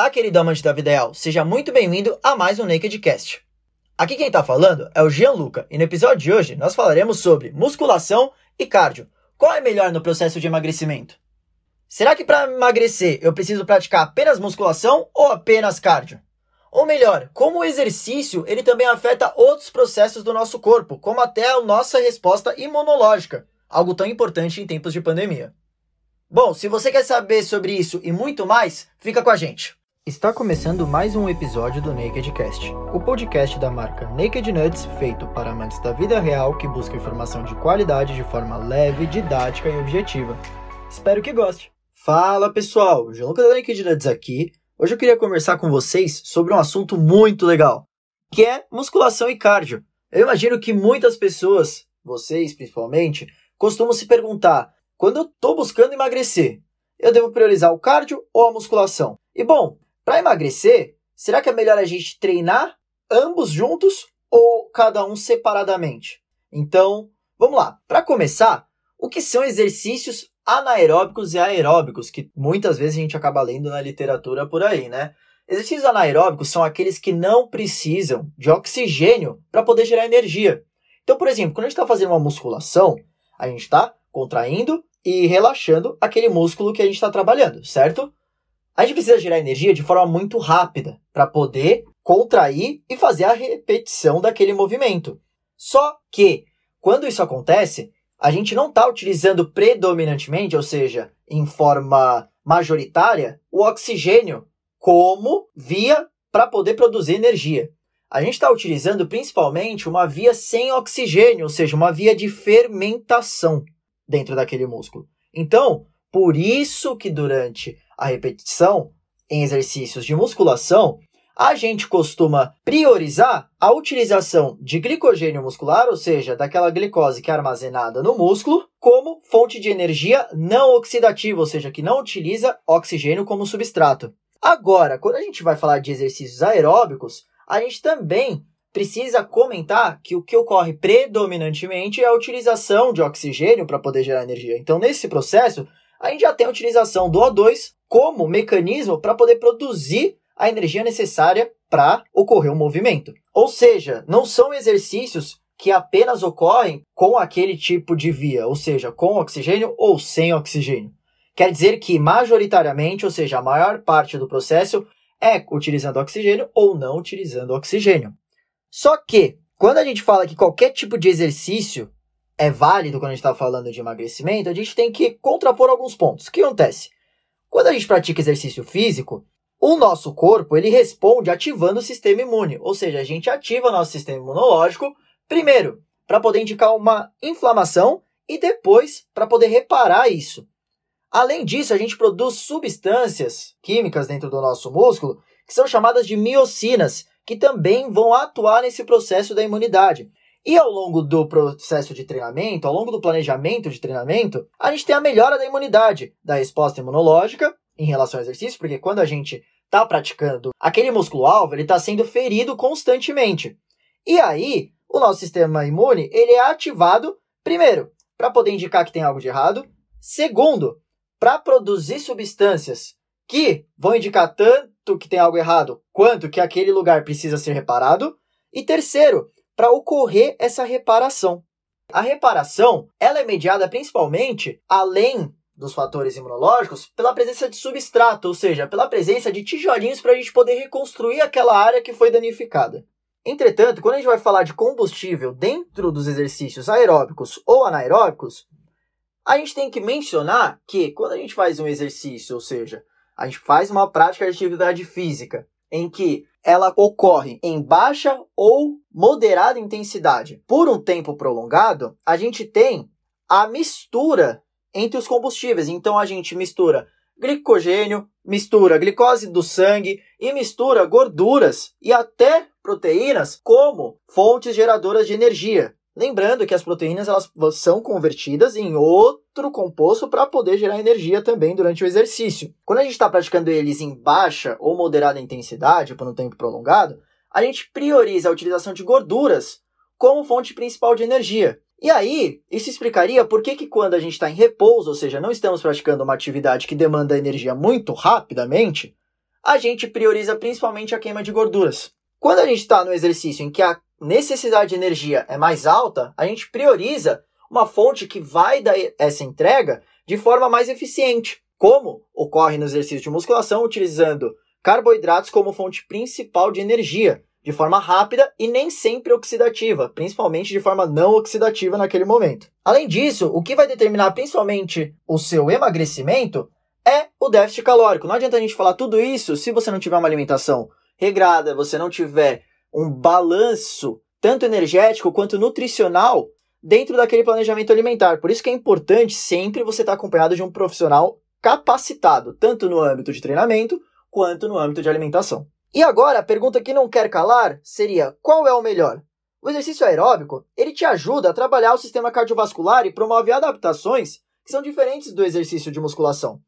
Olá, querido amante da vida real, seja muito bem-vindo a mais um Nakedcast. Aqui quem está falando é o Gianluca e no episódio de hoje nós falaremos sobre musculação e cardio. Qual é melhor no processo de emagrecimento? Será que para emagrecer eu preciso praticar apenas musculação ou apenas cardio? Ou melhor, como o exercício ele também afeta outros processos do nosso corpo, como até a nossa resposta imunológica, algo tão importante em tempos de pandemia. Bom, se você quer saber sobre isso e muito mais, fica com a gente. Está começando mais um episódio do Nakedcast, o podcast da marca Naked Nuts, feito para amantes da vida real que busca informação de qualidade de forma leve, didática e objetiva. Espero que goste. Fala pessoal, João da Naked Nuts aqui. Hoje eu queria conversar com vocês sobre um assunto muito legal, que é musculação e cardio. Eu imagino que muitas pessoas, vocês principalmente, costumam se perguntar quando eu estou buscando emagrecer, eu devo priorizar o cardio ou a musculação? E bom, para emagrecer, será que é melhor a gente treinar ambos juntos ou cada um separadamente? Então, vamos lá. Para começar, o que são exercícios anaeróbicos e aeróbicos, que muitas vezes a gente acaba lendo na literatura por aí, né? Exercícios anaeróbicos são aqueles que não precisam de oxigênio para poder gerar energia. Então, por exemplo, quando a gente está fazendo uma musculação, a gente está contraindo e relaxando aquele músculo que a gente está trabalhando, certo? A gente precisa gerar energia de forma muito rápida para poder contrair e fazer a repetição daquele movimento. Só que, quando isso acontece, a gente não está utilizando predominantemente, ou seja, em forma majoritária, o oxigênio como via para poder produzir energia. A gente está utilizando principalmente uma via sem oxigênio, ou seja, uma via de fermentação dentro daquele músculo. Então, por isso que durante a repetição em exercícios de musculação, a gente costuma priorizar a utilização de glicogênio muscular, ou seja, daquela glicose que é armazenada no músculo, como fonte de energia não oxidativa, ou seja, que não utiliza oxigênio como substrato. Agora, quando a gente vai falar de exercícios aeróbicos, a gente também precisa comentar que o que ocorre predominantemente é a utilização de oxigênio para poder gerar energia. Então, nesse processo, a gente já tem a utilização do O2 como mecanismo para poder produzir a energia necessária para ocorrer um movimento. Ou seja, não são exercícios que apenas ocorrem com aquele tipo de via, ou seja, com oxigênio ou sem oxigênio. Quer dizer que, majoritariamente, ou seja, a maior parte do processo é utilizando oxigênio ou não utilizando oxigênio. Só que, quando a gente fala que qualquer tipo de exercício é válido quando a gente está falando de emagrecimento, a gente tem que contrapor alguns pontos. O que acontece? Quando a gente pratica exercício físico, o nosso corpo ele responde ativando o sistema imune, ou seja, a gente ativa nosso sistema imunológico primeiro para poder indicar uma inflamação e depois para poder reparar isso. Além disso, a gente produz substâncias químicas dentro do nosso músculo que são chamadas de miocinas, que também vão atuar nesse processo da imunidade. E ao longo do processo de treinamento, ao longo do planejamento de treinamento, a gente tem a melhora da imunidade, da resposta imunológica em relação ao exercício, porque quando a gente está praticando aquele músculo-alvo, ele está sendo ferido constantemente. E aí, o nosso sistema imune ele é ativado, primeiro, para poder indicar que tem algo de errado, segundo, para produzir substâncias que vão indicar tanto que tem algo errado quanto que aquele lugar precisa ser reparado. E terceiro, para ocorrer essa reparação. A reparação ela é mediada principalmente, além dos fatores imunológicos, pela presença de substrato, ou seja, pela presença de tijolinhos para a gente poder reconstruir aquela área que foi danificada. Entretanto, quando a gente vai falar de combustível dentro dos exercícios aeróbicos ou anaeróbicos, a gente tem que mencionar que quando a gente faz um exercício, ou seja, a gente faz uma prática de atividade física em que ela ocorre em baixa ou moderada intensidade por um tempo prolongado, a gente tem a mistura entre os combustíveis. Então a gente mistura glicogênio, mistura glicose do sangue e mistura gorduras e até proteínas como fontes geradoras de energia. Lembrando que as proteínas elas são convertidas em outro composto para poder gerar energia também durante o exercício. Quando a gente está praticando eles em baixa ou moderada intensidade, por um tempo prolongado, a gente prioriza a utilização de gorduras como fonte principal de energia. E aí, isso explicaria por que, que quando a gente está em repouso, ou seja, não estamos praticando uma atividade que demanda energia muito rapidamente, a gente prioriza principalmente a queima de gorduras. Quando a gente está no exercício em que a necessidade de energia é mais alta, a gente prioriza uma fonte que vai dar essa entrega de forma mais eficiente, como ocorre no exercício de musculação, utilizando carboidratos como fonte principal de energia, de forma rápida e nem sempre oxidativa, principalmente de forma não oxidativa naquele momento. Além disso, o que vai determinar principalmente o seu emagrecimento é o déficit calórico. Não adianta a gente falar tudo isso se você não tiver uma alimentação regrada, você não tiver um balanço tanto energético quanto nutricional dentro daquele planejamento alimentar. Por isso que é importante sempre você estar acompanhado de um profissional capacitado, tanto no âmbito de treinamento quanto no âmbito de alimentação. E agora, a pergunta que não quer calar seria: qual é o melhor? O exercício aeróbico, ele te ajuda a trabalhar o sistema cardiovascular e promove adaptações que são diferentes do exercício de musculação.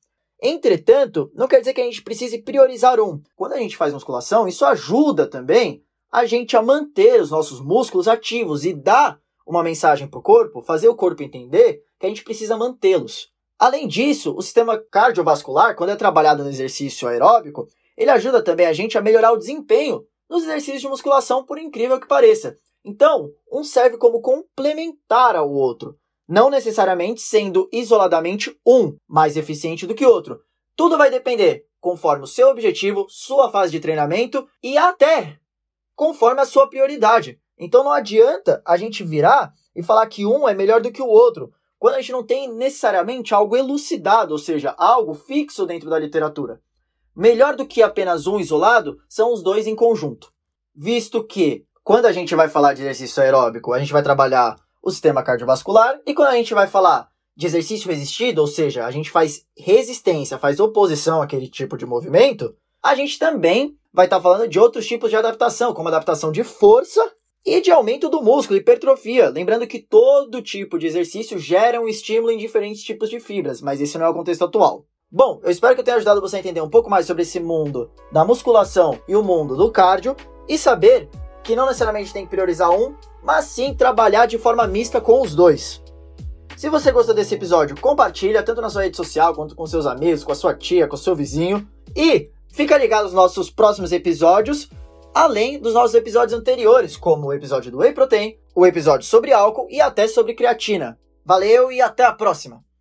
Entretanto, não quer dizer que a gente precise priorizar um. Quando a gente faz musculação, isso ajuda também a gente a manter os nossos músculos ativos e dá uma mensagem para o corpo, fazer o corpo entender que a gente precisa mantê-los. Além disso, o sistema cardiovascular, quando é trabalhado no exercício aeróbico, ele ajuda também a gente a melhorar o desempenho nos exercícios de musculação, por incrível que pareça. Então, um serve como complementar ao outro, não necessariamente sendo isoladamente um mais eficiente do que outro. Tudo vai depender conforme o seu objetivo, sua fase de treinamento e até conforme a sua prioridade. Então não adianta a gente virar e falar que um é melhor do que o outro, quando a gente não tem necessariamente algo elucidado, ou seja, algo fixo dentro da literatura. Melhor do que apenas um isolado são os dois em conjunto. Visto que, quando a gente vai falar de exercício aeróbico, a gente vai trabalhar o sistema cardiovascular, e quando a gente vai falar de exercício resistido, ou seja, a gente faz resistência, faz oposição àquele tipo de movimento, a gente também vai estar tá falando de outros tipos de adaptação, como adaptação de força e de aumento do músculo, hipertrofia. Lembrando que todo tipo de exercício gera um estímulo em diferentes tipos de fibras, mas esse não é o contexto atual. Bom, eu espero que eu tenha ajudado você a entender um pouco mais sobre esse mundo da musculação e o mundo do cardio e saber que não necessariamente tem que priorizar um, mas sim trabalhar de forma mista com os dois. Se você gostou desse episódio, compartilha tanto na sua rede social quanto com seus amigos, com a sua tia, com o seu vizinho e fica ligado nos nossos próximos episódios, além dos nossos episódios anteriores, como o episódio do Whey Protein, o episódio sobre álcool e até sobre creatina. Valeu e até a próxima!